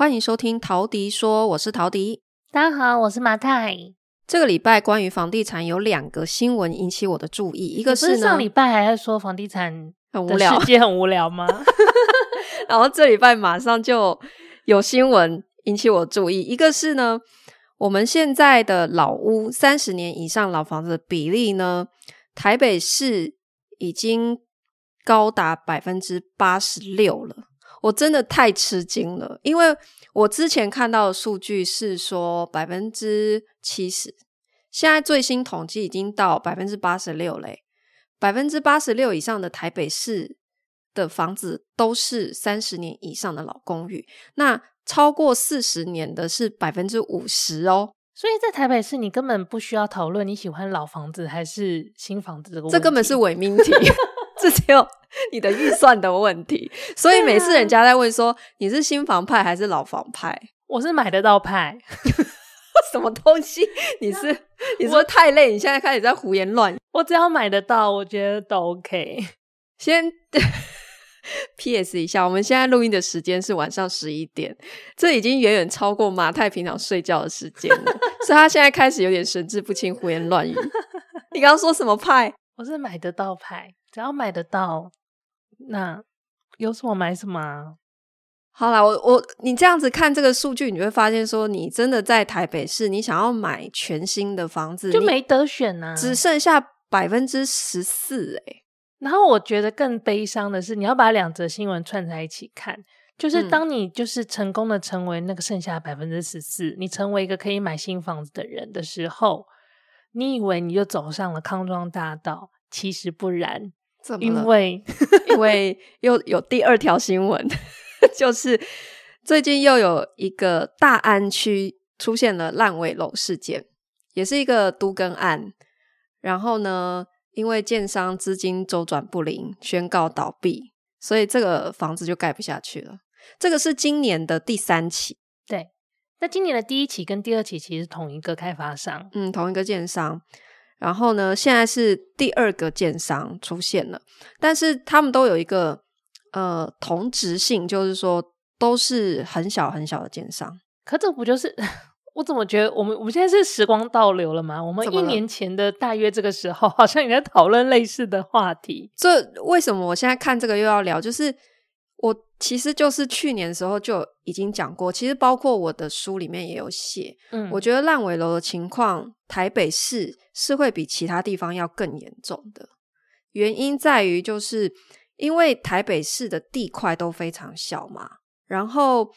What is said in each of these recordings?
欢迎收听陶迪说，我是陶迪。大家好，我是马太。这个礼拜关于房地产有两个新闻引起我的注意，一个是，是上礼拜还在说房地产很无聊，世界很无聊吗？然后这礼拜马上就有新闻引起我注意，一个是呢，我们现在的老屋三十年以上老房子的比例呢，台北市已经高达百分之八十六了。我真的太吃惊了，因为我之前看到的数据是说百分之七十，现在最新统计已经到百分之八十六嘞。百分之八十六以上的台北市的房子都是三十年以上的老公寓，那超过四十年的是百分之五十哦。所以在台北市，你根本不需要讨论你喜欢老房子还是新房子这个问题，这根本是 伪命题。这只有你的预算的问题，所以每次人家在问说你是新房派还是老房派，我是买得到派。什么东西？你是 你说太累？你现在开始在胡言乱语。我只要买得到，我觉得都 OK。先 PS 一下，我们现在录音的时间是晚上十一点，这已经远远超过马太平常睡觉的时间了，所以他现在开始有点神志不清、胡言乱语。你刚刚说什么派？我是买得到派。只要买得到，那有什么买什么啊。好啦，我我你这样子看这个数据，你会发现说，你真的在台北市，你想要买全新的房子就没得选呐，只剩下百分之十四哎。然后我觉得更悲伤的是，你要把两则新闻串在一起看，就是当你就是成功的成为那个剩下百分之十四，你成为一个可以买新房子的人的时候，你以为你就走上了康庄大道，其实不然。因为 因为又有第二条新闻，就是最近又有一个大安区出现了烂尾楼事件，也是一个都更案。然后呢，因为建商资金周转不灵，宣告倒闭，所以这个房子就盖不下去了。这个是今年的第三起，对。那今年的第一起跟第二起其实同一个开发商，嗯，同一个建商。然后呢，现在是第二个建商出现了，但是他们都有一个呃同质性，就是说都是很小很小的建商。可这不就是 我怎么觉得我们我们现在是时光倒流了吗？我们一年前的大约这个时候，好像也在讨论类似的话题。这为什么我现在看这个又要聊？就是。我其实就是去年的时候就已经讲过，其实包括我的书里面也有写。嗯，我觉得烂尾楼的情况，台北市是会比其他地方要更严重的。原因在于，就是因为台北市的地块都非常小嘛，然后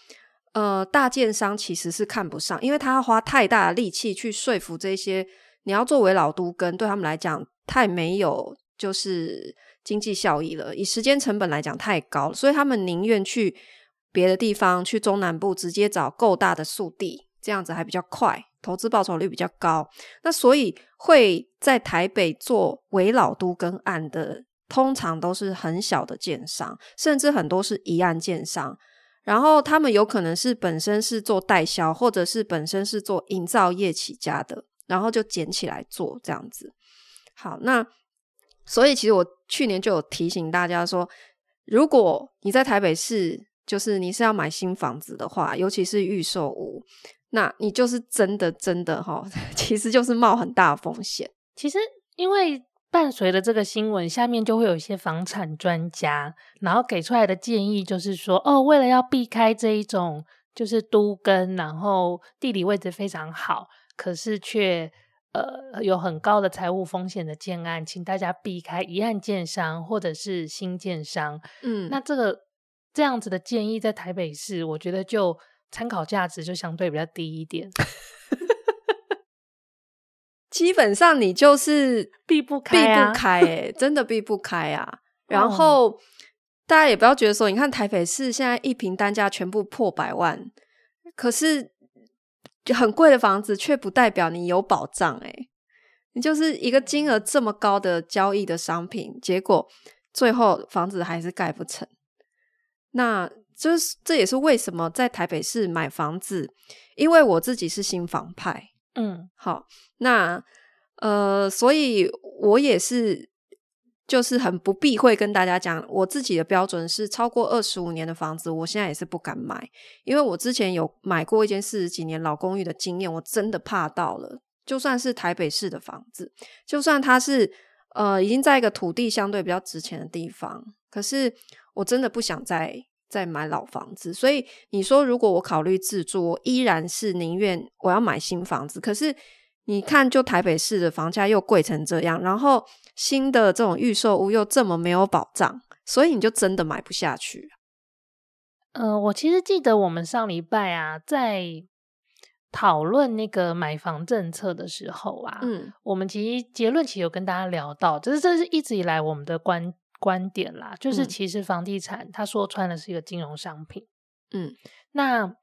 呃，大建商其实是看不上，因为他要花太大的力气去说服这些你要作为老都根，对他们来讲太没有就是。经济效益了，以时间成本来讲太高了，所以他们宁愿去别的地方，去中南部直接找够大的速地，这样子还比较快，投资报酬率比较高。那所以会在台北做危老都跟案的，通常都是很小的建商，甚至很多是一案建商。然后他们有可能是本身是做代销，或者是本身是做营造业起家的，然后就捡起来做这样子。好，那。所以，其实我去年就有提醒大家说，如果你在台北市，就是你是要买新房子的话，尤其是预售屋，那你就是真的真的哈，其实就是冒很大的风险。其实，因为伴随着这个新闻，下面就会有一些房产专家，然后给出来的建议就是说，哦，为了要避开这一种就是都更，然后地理位置非常好，可是却。呃，有很高的财务风险的建案，请大家避开一案建商或者是新建商。嗯，那这个这样子的建议在台北市，我觉得就参考价值就相对比较低一点。基本上你就是避不开啊，避不开欸，真的避不开啊。然后、哦、大家也不要觉得说，你看台北市现在一平单价全部破百万，可是。就很贵的房子，却不代表你有保障诶。你就是一个金额这么高的交易的商品，结果最后房子还是盖不成。那就是这也是为什么在台北市买房子，因为我自己是新房派，嗯，好，那呃，所以我也是就是很不避讳跟大家讲，我自己的标准是超过二十五年的房子，我现在也是不敢买，因为我之前有买过一间四十几年老公寓的经验，我真的怕到了。就算是台北市的房子，就算它是呃已经在一个土地相对比较值钱的地方，可是我真的不想再再买老房子。所以你说，如果我考虑自住，我依然是宁愿我要买新房子。可是你看，就台北市的房价又贵成这样，然后新的这种预售屋又这么没有保障，所以你就真的买不下去。呃，我其实记得我们上礼拜啊，在讨论那个买房政策的时候啊，嗯，我们其实结论其实有跟大家聊到，就是这是一直以来我们的观观点啦，就是其实房地产它说穿了是一个金融商品，嗯，那。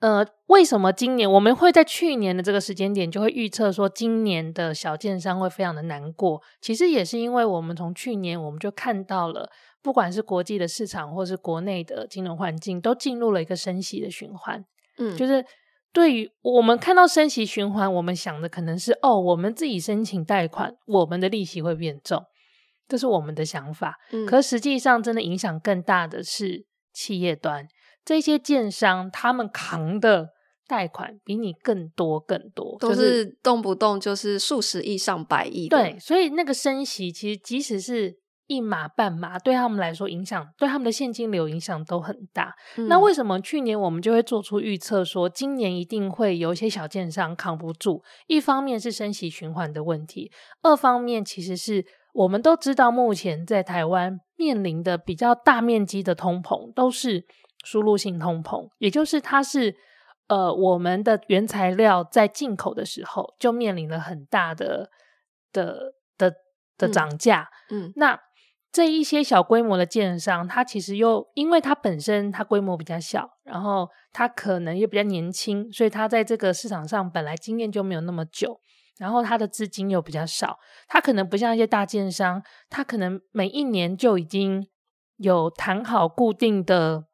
呃，为什么今年我们会在去年的这个时间点就会预测说今年的小建商会非常的难过？其实也是因为我们从去年我们就看到了，不管是国际的市场或是国内的金融环境，都进入了一个升息的循环。嗯，就是对于我们看到升息循环，我们想的可能是哦，我们自己申请贷款，我们的利息会变重，这是我们的想法。嗯，可实际上真的影响更大的是企业端。这些建商他们扛的贷款比你更多更多，都是动不动就是数十亿上百亿。对，所以那个升息其实即使是一码半码，对他们来说影响，对他们的现金流影响都很大。嗯。那为什么去年我们就会做出预测，说今年一定会有一些小建商扛不住？一方面是升息循环的问题，二方面其实是我们都知道，目前在台湾面临的比较大面积的通膨都是。输入性通膨，也就是它是呃，我们的原材料在进口的时候就面临了很大的的的的涨价。嗯，嗯，那这一些小规模的建商，它其实又因为它本身它规模比较小，然后它可能也比较年轻，所以它在这个市场上本来经验就没有那么久，然后他的资金又比较少，他可能不像一些大建商，他可能每一年就已经有谈好固定的。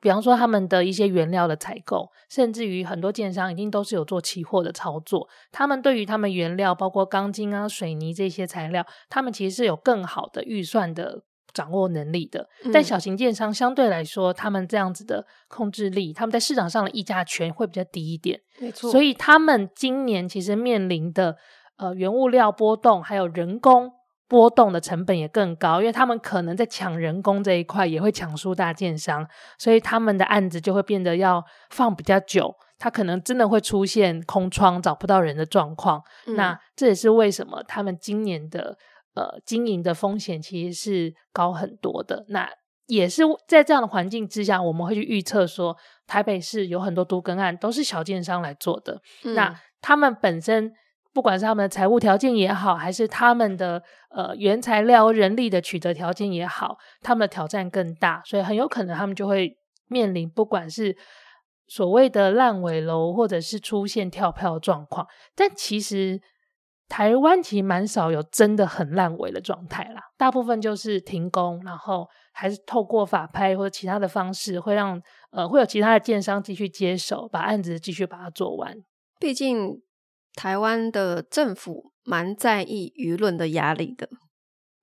比方说，他们的一些原料的采购，甚至于很多建商一定都是有做期货的操作。他们对于他们原料，包括钢筋啊、水泥这些材料，他们其实是有更好的预算的掌握能力的。嗯。但小型建商相对来说，他们这样子的控制力，他们在市场上的议价权会比较低一点。没错。所以他们今年其实面临的呃原物料波动，还有人工。波动的成本也更高，因为他们可能在抢人工这一块也会抢输大建商，所以他们的案子就会变得要放比较久，他可能真的会出现空窗找不到人的状况。嗯。那这也是为什么他们今年的呃经营的风险其实是高很多的。那也是在这样的环境之下，我们会去预测说，台北市有很多都更案都是小建商来做的。嗯。那他们本身。不管是他们的财务条件也好，还是他们的呃原材料、人力的取得条件也好，他们的挑战更大，所以很有可能他们就会面临不管是所谓的烂尾楼，或者是出现跳票状况。但其实台湾其实蛮少有真的很烂尾的状态啦，大部分就是停工，然后还是透过法拍或者其他的方式，会让呃会有其他的建商继续接手，把案子继续把它做完。毕竟。台湾的政府蛮在意舆论的压力的，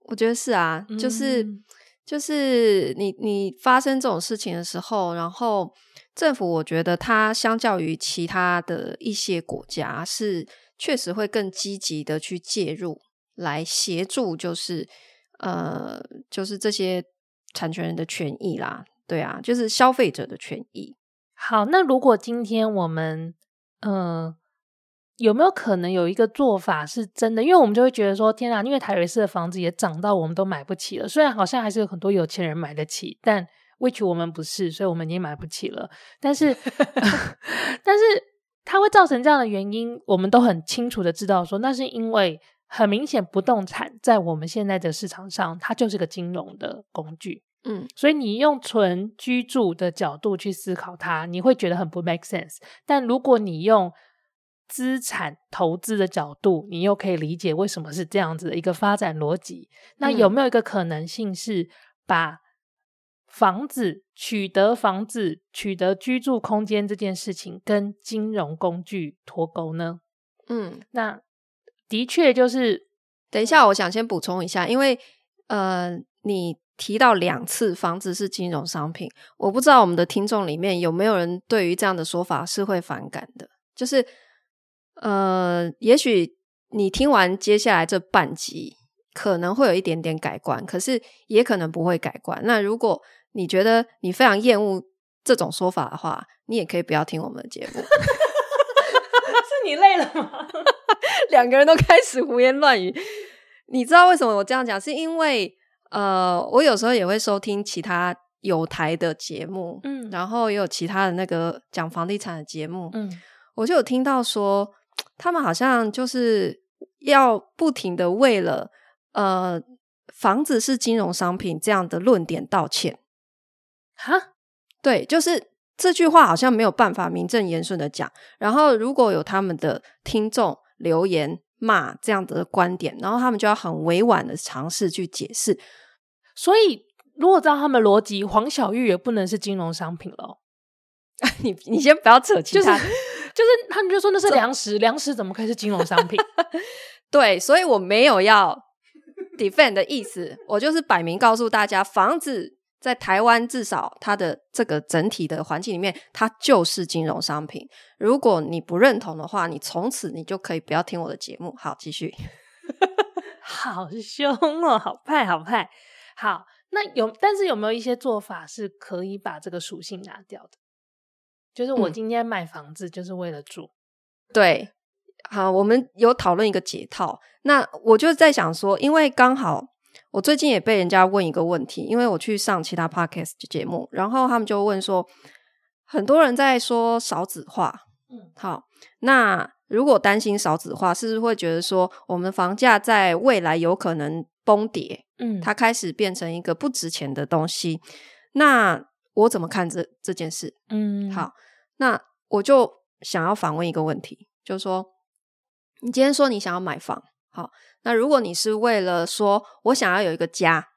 我觉得是啊，就是、嗯、就是你你发生这种事情的时候，然后政府我觉得它相较于其他的一些国家是确实会更积极的去介入来协助，就是呃就是这些产权人的权益啦，对啊，就是消费者的权益。好，那如果今天我们嗯。呃有没有可能有一个做法是真的？因为我们就会觉得说，天啊，因为台北市的房子也涨到我们都买不起了。虽然好像还是有很多有钱人买得起，但 which 我们不是，所以我们已经买不起了。但是，但是它会造成这样的原因，我们都很清楚的知道说，那是因为很明显不动产在我们现在的市场上，它就是个金融的工具。嗯，所以你用纯居住的角度去思考它，你会觉得很不 make sense。但如果你用资产投资的角度，你又可以理解为什么是这样子的一个发展逻辑。那有没有一个可能性是把房子取得房子取得居住空间这件事情跟金融工具脱钩呢？嗯，那的确就是等一下，我想先补充一下，因为呃，你提到两次房子是金融商品，我不知道我们的听众里面有没有人对于这样的说法是会反感的。就是呃，也许你听完接下来这半集，可能会有一点点改观，可是也可能不会改观。那如果你觉得你非常厌恶这种说法的话，你也可以不要听我们的节目。是你累了吗？两个人都开始胡言乱语。你知道为什么我这样讲？是因为呃，我有时候也会收听其他有台的节目，嗯，然后也有其他的那个讲房地产的节目，嗯，我就有听到说，他们好像就是要不停的为了呃房子是金融商品这样的论点道歉。哈，对，就是这句话好像没有办法名正言顺的讲。然后如果有他们的听众留言。骂这样子的观点，然后他们就要很委婉的尝试去解释。所以，如果照他们逻辑，黄小玉也不能是金融商品了。你你先不要扯其他，就是，就是他们就说那是粮食，粮食怎么可以是金融商品？对，所以我没有要 defend 的意思，我就是摆明告诉大家，房子。在台湾，至少它的这个整体的环境里面，它就是金融商品。如果你不认同的话，你从此你就可以不要听我的节目。好，继续。好凶哦，好派，好派。好，那有，但是有没有一些做法是可以把这个属性拿掉的？就是我今天买房子就是为了住。嗯、对，好，我们有讨论一个解套。那我就在想说，因为刚好。我最近也被人家问一个问题，因为我去上其他 podcast 节目，然后他们就问说，很多人在说少子化，嗯，好，那如果担心少子化，是不是会觉得说，我们房价在未来有可能崩跌？嗯，它开始变成一个不值钱的东西。那我怎么看这这件事？嗯，好，那我就想要反问一个问题，就是说，你今天说你想要买房，好。那如果你是为了说我想要有一个家，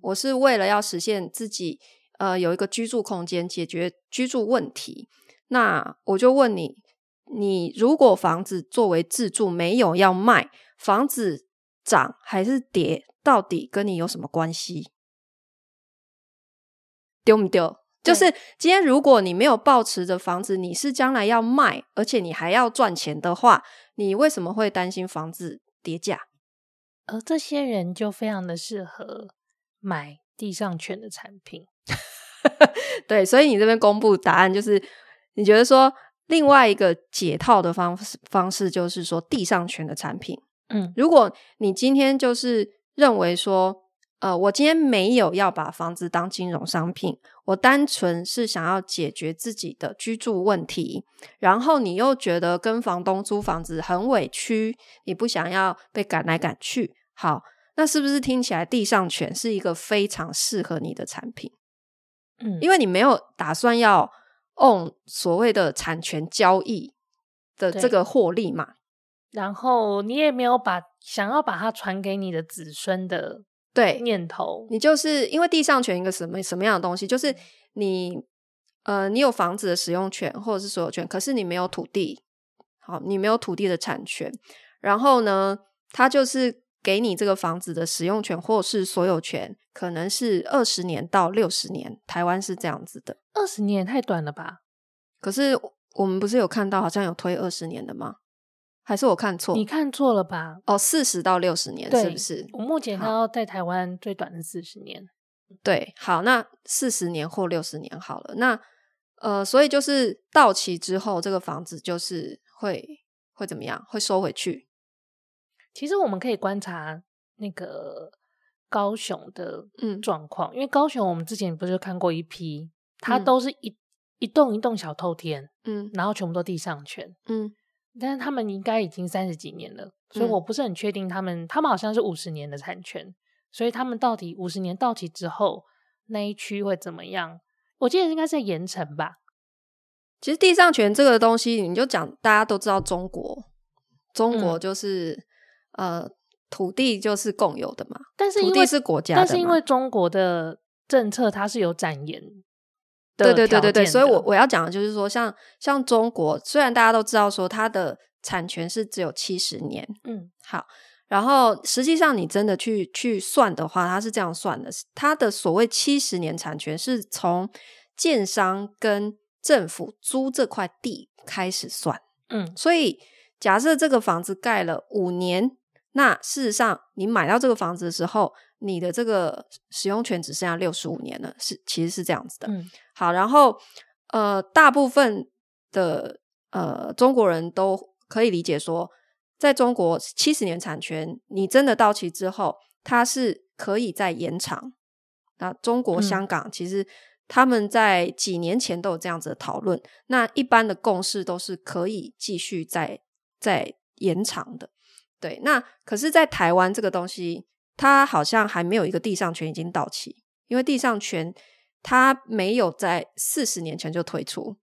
我是为了要实现自己呃有一个居住空间，解决居住问题，那我就问你：你如果房子作为自住没有要卖，房子涨还是跌，到底跟你有什么关系？丢不丢？就是今天如果你没有抱持着房子，你是将来要卖，而且你还要赚钱的话，你为什么会担心房子跌价？而这些人就非常的适合买地上权的产品，对，所以你这边公布答案就是，你觉得说另外一个解套的方式方式就是说地上权的产品，嗯，如果你今天就是认为说，呃，我今天没有要把房子当金融商品，我单纯是想要解决自己的居住问题，然后你又觉得跟房东租房子很委屈，你不想要被赶来赶去，好，那是不是听起来地上权是一个非常适合你的产品？嗯，因为你没有打算要 own 所谓的产权交易的这个获利嘛，然后你也没有把想要把它传给你的子孙的。对，念头，你就是因为地上权一个什么什么样的东西，就是你呃，你有房子的使用权或者是所有权，可是你没有土地，好，你没有土地的产权，然后呢，他就是给你这个房子的使用权或是所有权，可能是二十年到六十年，台湾是这样子的，二十年也太短了吧？可是我们不是有看到好像有推二十年的吗？还是我看错？你看错了吧？哦，四十到六十年是不是？我目前看到在台湾最短的四十年。对，好，那四十年或六十年好了。那呃，所以就是到期之后，这个房子就是会会怎么样？会收回去？其实我们可以观察那个高雄的嗯状况，因为高雄我们之前不是看过一批，它都是一、嗯、一栋一栋小透天，嗯，然后全部都地上权，嗯。但是他们应该已经三十几年了，所以我不是很确定他们，嗯、他们好像是五十年的产权，所以他们到底五十年到期之后那一区会怎么样？我记得应该是在盐城吧。其实地上权这个东西，你就讲大家都知道，中国，中国就是、嗯、呃土地就是共有的嘛，但是土地是国家的，但是因为中国的政策它是有展延。对对对对对，所以我我要讲的就是说，像像中国，虽然大家都知道说它的产权是只有七十年，嗯，好，然后实际上你真的去去算的话，它是这样算的：它的所谓七十年产权是从建商跟政府租这块地开始算。嗯，所以假设这个房子盖了五年，那事实上你买到这个房子的时候，你的这个使用权只剩下六十五年了，是其实是这样子的。嗯，好，然后呃，大部分的呃中国人都可以理解说。在中国，七十年产权，你真的到期之后，它是可以再延长。那中国香港其实他们在几年前都有这样子的讨论。那一般的共识都是可以继续再再延长的。对，那可是，在台湾这个东西，它好像还没有一个地上权已经到期，因为地上权它没有在四十年前就推出。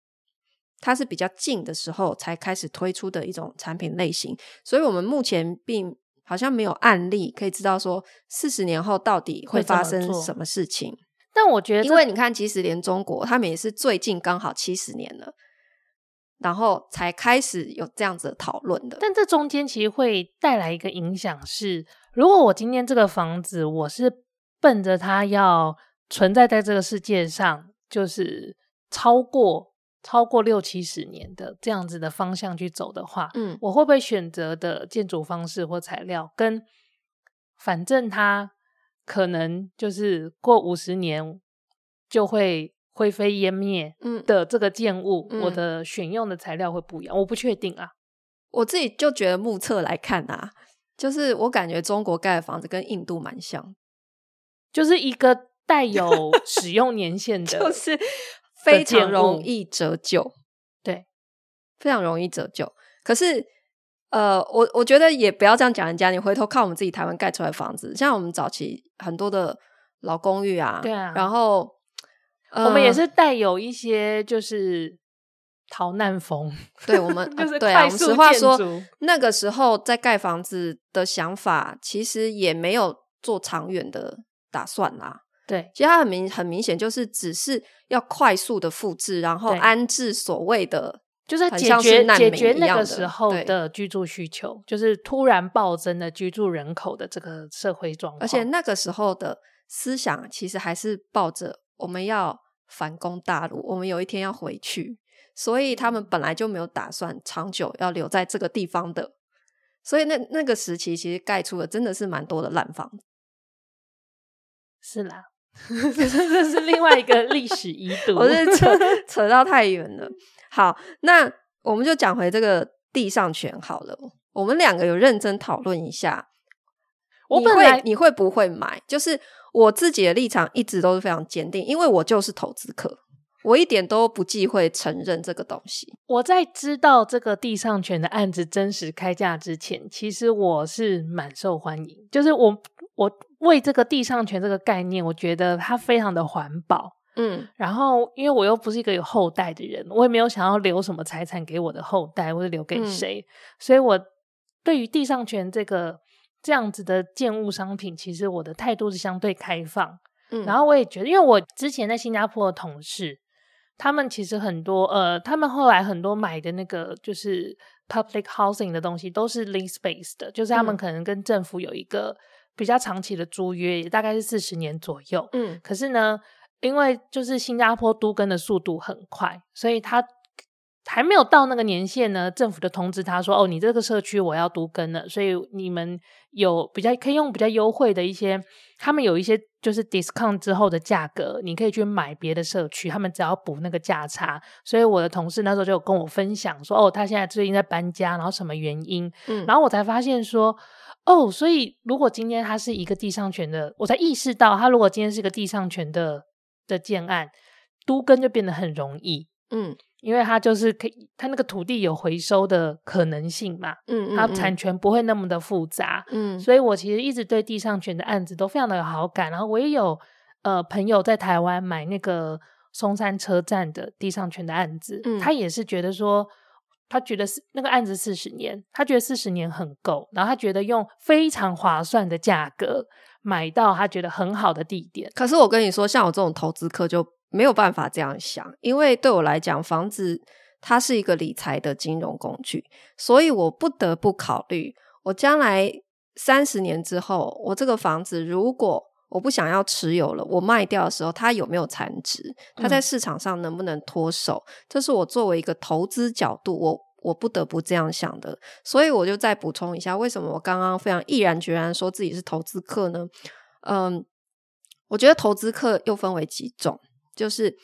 它是比较近的时候才开始推出的一种产品类型，所以我们目前并好像没有案例可以知道说四十年后到底会发生什么事情。但我觉得，因为你看，即使连中国，他们也是最近刚好七十年了，然后才开始有这样子的讨论的。但这中间其实会带来一个影响是，如果我今天这个房子我是奔着它要存在在这个世界上，就是超过。超过六七十年的这样子的方向去走的话，嗯，我会不会选择的建筑方式或材料，跟反正它可能就是过五十年就会灰飞烟灭，嗯的这个建物，嗯，我的选用的材料会不一样，我不确定啊。我自己就觉得目测来看啊，就是我感觉中国盖的房子跟印度蛮像，就是一个带有使用年限的，就是。非常容易折旧，对，非常容易折旧。可是，呃，我我觉得也不要这样讲人家。你回头看我们自己台湾盖出来的房子，像我们早期很多的老公寓啊，对啊，然后、呃、我们也是带有一些就是逃难风，对我们 就是对啊。我们实话说，那个时候在盖房子的想法，其实也没有做长远的打算啦。对，其实它很明很明显，就是只是要快速的复制，然后安置所谓的，就是解决解决那个时候的居住需求，就是突然暴增的居住人口的这个社会状况。而且那个时候的思想其实还是抱着我们要反攻大陆，我们有一天要回去，所以他们本来就没有打算长久要留在这个地方的。所以那那个时期其实盖出了真的是蛮多的烂房子。是啦。这是另外一个历史遗毒，我是扯 扯到太远了。好，那我们就讲回这个地上权好了。我们两个有认真讨论一下，我本来你会你会不会买？就是我自己的立场一直都是非常坚定，因为我就是投资客，我一点都不忌讳承认这个东西。我在知道这个地上权的案子真实开价之前，其实我是蛮受欢迎，就是我我。为这个地上权这个概念，我觉得它非常的环保，嗯，然后因为我又不是一个有后代的人，我也没有想要留什么财产给我的后代，或者留给谁，嗯，所以我对于地上权这个这样子的建物商品，其实我的态度是相对开放，嗯，然后我也觉得，因为我之前在新加坡的同事，他们其实很多，呃，他们后来很多买的那个就是 public housing 的东西，都是 lease based 的，就是他们可能跟政府有一个。比较长期的租约也大概是四十年左右，嗯，可是呢，因为就是新加坡都更的速度很快，所以他还没有到那个年限呢，政府就通知他说：“哦，你这个社区我要都更了，所以你们有比较可以用比较优惠的一些，他们有一些就是 discount 之后的价格，你可以去买别的社区，他们只要补那个价差。”所以我的同事那时候就有跟我分享说：“哦，他现在最近在搬家，然后什么原因？”嗯，然后我才发现说。哦，所以如果今天他是一个地上权的，我才意识到，他如果今天是一个地上权的的建案，都更就变得很容易，嗯，因为它就是可以，它那个土地有回收的可能性嘛，嗯，嗯，嗯，它产权不会那么的复杂，嗯，所以我其实一直对地上权的案子都非常的有好感，然后我也有呃朋友在台湾买那个松山车站的地上权的案子，嗯，他也是觉得说。他觉得是那个案子四十年，他觉得四十年很够，然后他觉得用非常划算的价格买到他觉得很好的地点。可是我跟你说，像我这种投资客就没有办法这样想，因为对我来讲，房子它是一个理财的金融工具，所以我不得不考虑，我将来三十年之后，我这个房子如果我不想要持有了，我卖掉的时候，它有没有残值？它在市场上能不能脱手？嗯、这是我作为一个投资角度，我我不得不这样想的。所以我就再补充一下，为什么我刚刚非常毅然决然说自己是投资客呢？嗯，我觉得投资客又分为几种，就是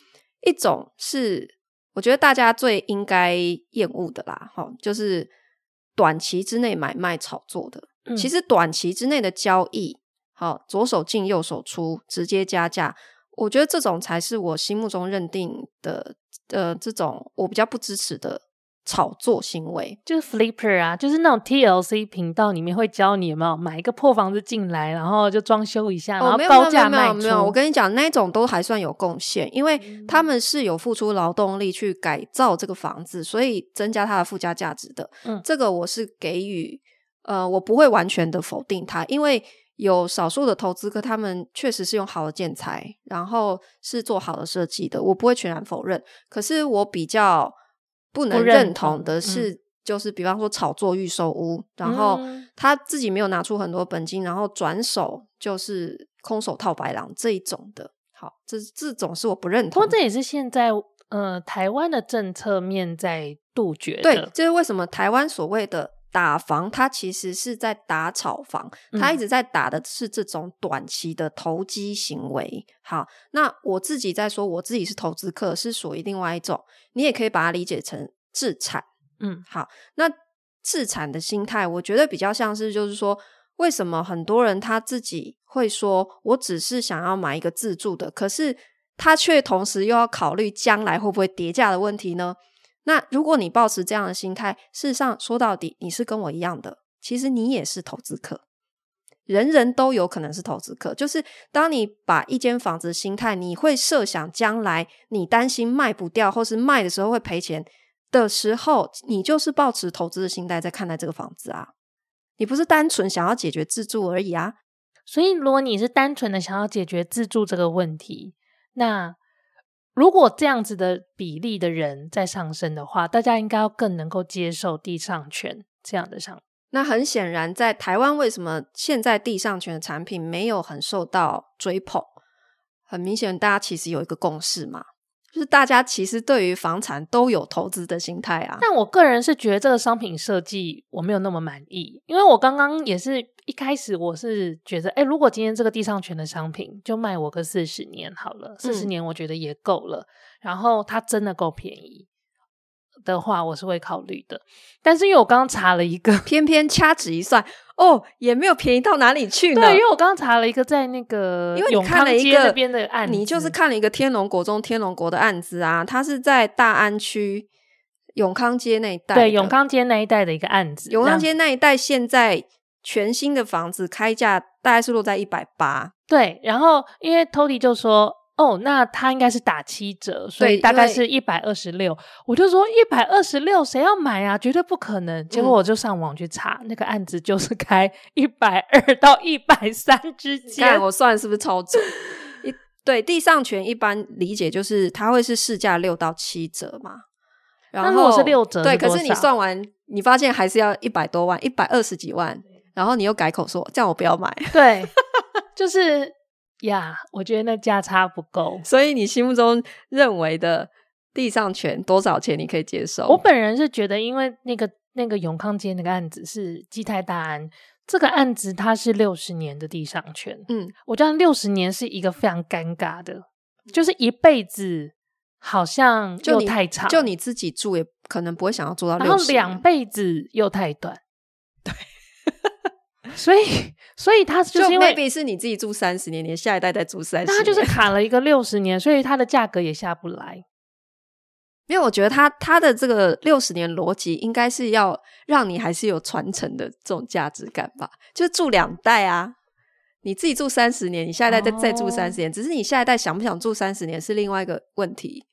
一种是我觉得大家最应该厌恶的啦，哈，就是短期之内买卖炒作的。嗯、其实短期之内的交易。好，左手进右手出，直接加价。我觉得这种才是我心目中认定的，呃，这种我比较不支持的炒作行为。就是 flipper 啊，就是那种 TLC 频道里面会教你有没有买一个破房子进来，然后就装修一下，然后高价卖没有，没有，我跟你讲，那种都还算有贡献，因为他们是有付出劳动力去改造这个房子，所以增加它的附加价值的。嗯，这个我是给予，呃，我不会完全的否定它，因为。有少数的投资客，他们确实是用好的建材，然后是做好的设计的，我不会全然否认。可是我比较不能认同的是，嗯、就是比方说炒作预售屋，然后他自己没有拿出很多本金，然后转手就是空手套白狼这一种的。好，这这种是我不认同。不过这也是现在呃台湾的政策面在杜绝的。对，这是为什么台湾所谓的。打房，它其实是在打炒房，它一直在打的是这种短期的投机行为。好，那我自己在说，我自己是投资客，是属于另外一种，你也可以把它理解成自产。嗯，好，那自产的心态，我觉得比较像是，就是说，为什么很多人他自己会说，我只是想要买一个自住的，可是他却同时又要考虑将来会不会跌价的问题呢？那如果你抱持这样的心态，事实上说到底，你是跟我一样的，其实你也是投资客，人人都有可能是投资客。就是当你把一间房子的心态，你会设想将来你担心卖不掉，或是卖的时候会赔钱的时候，你就是抱持投资的心态在看待这个房子啊，你不是单纯想要解决自住而已啊。所以，如果你是单纯的想要解决自住这个问题，那。如果这样子的比例的人在上升的话，大家应该要更能够接受地上权这样的上。那很显然，在台湾为什么现在地上权的产品没有很受到追捧？很明显，大家其实有一个共识嘛。就是大家其实对于房产都有投资的心态啊，但我个人是觉得这个商品设计我没有那么满意，因为我刚刚也是一开始我是觉得，哎，如果今天这个地上权的商品就卖我个四十年好了，四十年我觉得也够了，嗯，然后它真的够便宜。的话，我是会考虑的，但是因为我刚刚查了一个，偏偏掐指一算，哦，也没有便宜到哪里去呢。对，因为我刚刚查了一个，在那个因为你看了一个那边的案子，你就是看了一个天龙国中天龙国的案子啊，它是在大安区永康街那一带，对，永康街那一带的一个案子。永康街那一带现在全新的房子开价大概是落在一百八，对，然后因为 Tody 就说。哦，那他应该是打七折，所以大概是一百二十六。我就说一百二十六，谁要买啊？绝对不可能。结果我就上网去查，嗯、那个案子就是开一百二到一百三之间。看我算是不是超准？一对地上权一般理解就是它会是市价六到七折嘛。然后如果是六折是，对，可是你算完，你发现还是要一百多万，一百二十几万。然后你又改口说这样我不要买。对，就是。呀、yeah，我觉得那价差不够，所以你心目中认为的地上权多少钱你可以接受？我本人是觉得，因为那个那个永康街那个案子是基泰大安，这个案子它是六十年的地上权，嗯，我觉得六十年是一个非常尴尬的，就是一辈子好像又太长，就你，自己住也可能不会想要住到然后两辈子又太短，对。所以，所以他就是因为是你自己住三十年，你下一代再住三十年，他就是卡了一个六十年，所以它的价格也下不来。因为我觉得他他的这个六十年逻辑应该是要让你还是有传承的这种价值感吧，就住两代啊，你自己住三十年，你下一代再再住三十年，只是你下一代想不想住三十年是另外一个问题。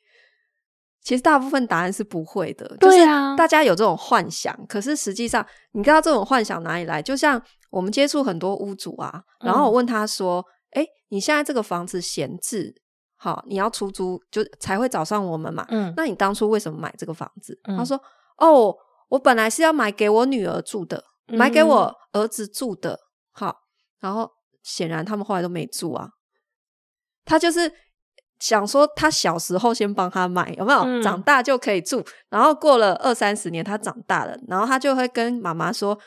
其实大部分答案是不会的，对啊，大家有这种幻想，可是实际上你知道这种幻想哪里来？就像我们接触很多屋主啊，然后我问他说：“哎、嗯，你现在这个房子闲置，好，你要出租就才会找上我们嘛？嗯，那你当初为什么买这个房子？”嗯、他说：“哦，我本来是要买给我女儿住的，买给我儿子住的，好，然后显然他们后来都没住啊。他就是想说，他小时候先帮他买，有没有？嗯、长大就可以住。然后过了二三十年，他长大了，然后他就会跟妈妈说：“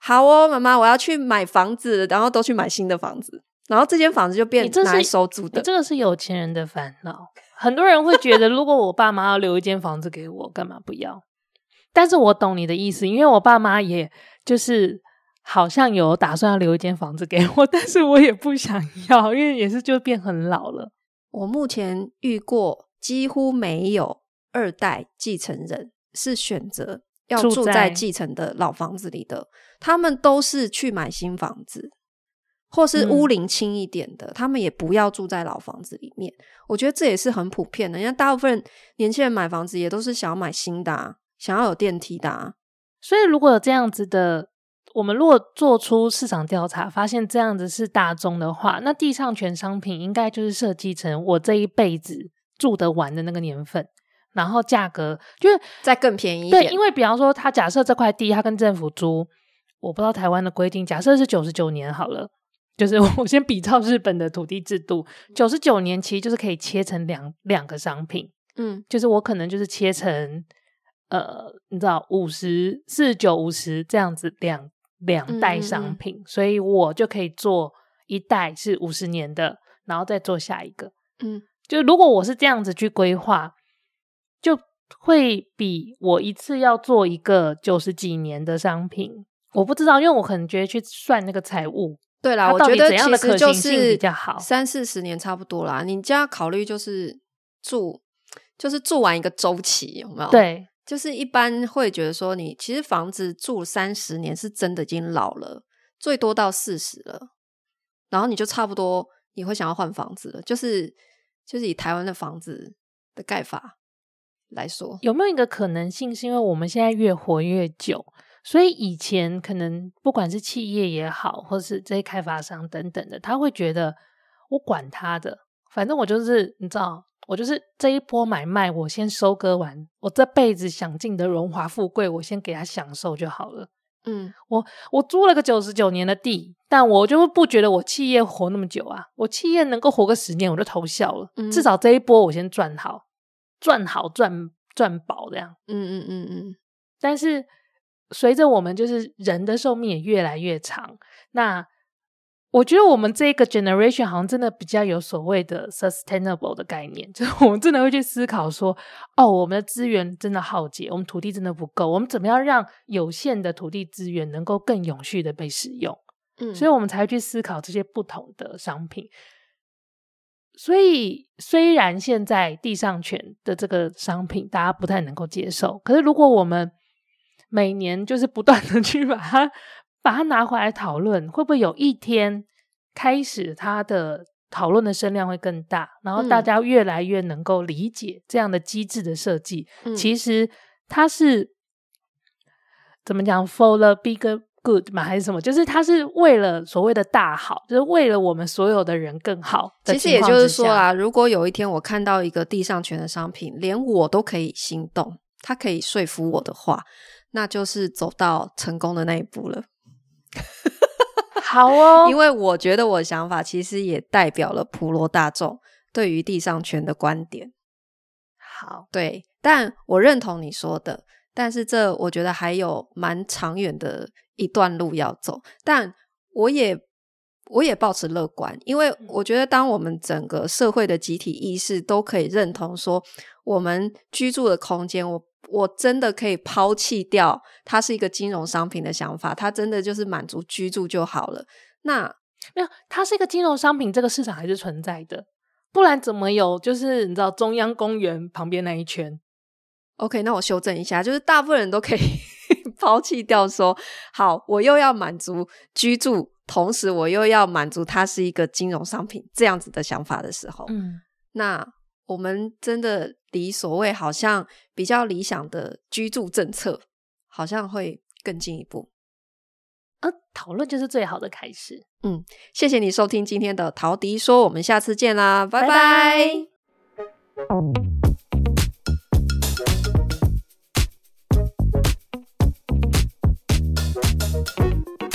好哦，妈妈，我要去买房子。”然后都去买新的房子，然后这间房子就变拿来收租的。这个是有钱人的烦恼。很多人会觉得，如果我爸妈要留一间房子给我，干嘛不要？但是我懂你的意思，因为我爸妈也就是好像有打算要留一间房子给我，但是我也不想要，因为也是就变很老了。我目前遇过几乎没有二代继承人是选择要住在继承的老房子里的，他们都是去买新房子，或是屋龄轻一点的，嗯、他们也不要住在老房子里面。我觉得这也是很普遍的，因为大部分年轻人买房子也都是想要买新的啊。想要有电梯的啊，所以如果有这样子的，我们如果做出市场调查，发现这样子是大宗的话，那地上权商品应该就是设计成我这一辈子住得完的那个年份，然后价格就是再更便宜一点。对，因为比方说，他假设这块地他跟政府租，我不知道台湾的规定，假设是九十九年好了，就是 我先比照日本的土地制度，九十九年其实就是可以切成两两个商品，嗯，就是我可能就是切成。呃，你知道五十四九五十这样子两两袋商品，嗯嗯，所以我就可以做一袋是五十年的，然后再做下一个。嗯，就如果我是这样子去规划，就会比我一次要做一个九十几年的商品，我不知道，因为我可能觉得去算那个财务，对啦，我觉得其实就是比较好，三四十年差不多啦。你就要考虑就是住，就是住完一个周期，有没有？对。就是一般会觉得说，你其实房子住三十年是真的已经老了，最多到四十了，然后你就差不多你会想要换房子了。就是就是以台湾的房子的盖法来说，有没有一个可能性是因为我们现在越活越久，所以以前可能不管是企业也好，或是这些开发商等等的，他会觉得我管他的，反正我就是你知道。我就是这一波买卖，我先收割完，我这辈子享尽的荣华富贵，我先给他享受就好了。嗯，我我租了个九十九年的地，但我就不觉得我企业活那么久啊，我企业能够活个十年，我就投笑了。嗯，至少这一波我先赚好，赚好赚赚饱这样。嗯嗯嗯嗯。但是随着我们就是人的寿命也越来越长，那。我觉得我们这个 generation 好像真的比较有所谓的 sustainable 的概念，就是我们真的会去思考说，哦，我们的资源真的耗竭，我们土地真的不够，我们怎么样让有限的土地资源能够更永续的被使用？嗯，所以我们才会去思考这些不同的商品。所以虽然现在地上权的这个商品大家不太能够接受，可是如果我们每年就是不断的 去把它。把它拿回来讨论，会不会有一天开始，它的讨论的声量会更大，然后大家越来越能够理解这样的机制的设计。嗯、其实它是怎么讲，for the bigger good 嘛？还是什么？就是它是为了所谓的大好，就是为了我们所有的人更好。其实也就是说啊，如果有一天我看到一个地上权的商品，连我都可以心动，他可以说服我的话，那就是走到成功的那一步了。好哦，因为我觉得我的想法其实也代表了普罗大众对于地上权的观点。好，对，但我认同你说的，但是这我觉得还有蛮长远的一段路要走。但我也我也保持乐观，因为我觉得当我们整个社会的集体意识都可以认同说，我们居住的空间，我。我真的可以抛弃掉它是一个金融商品的想法，它真的就是满足居住就好了。那没有，它是一个金融商品，这个市场还是存在的，不然怎么有？就是你知道中央公园旁边那一圈？OK，那我修正一下，就是大部分人都可以 抛弃掉说，好，我又要满足居住，同时我又要满足它是一个金融商品这样子的想法的时候，嗯，那。我们真的离所谓好像比较理想的居住政策，好像会更进一步。呃，讨论就是最好的开始。嗯，谢谢你收听今天的陶迪说，我们下次见啦，拜拜。拜拜。Música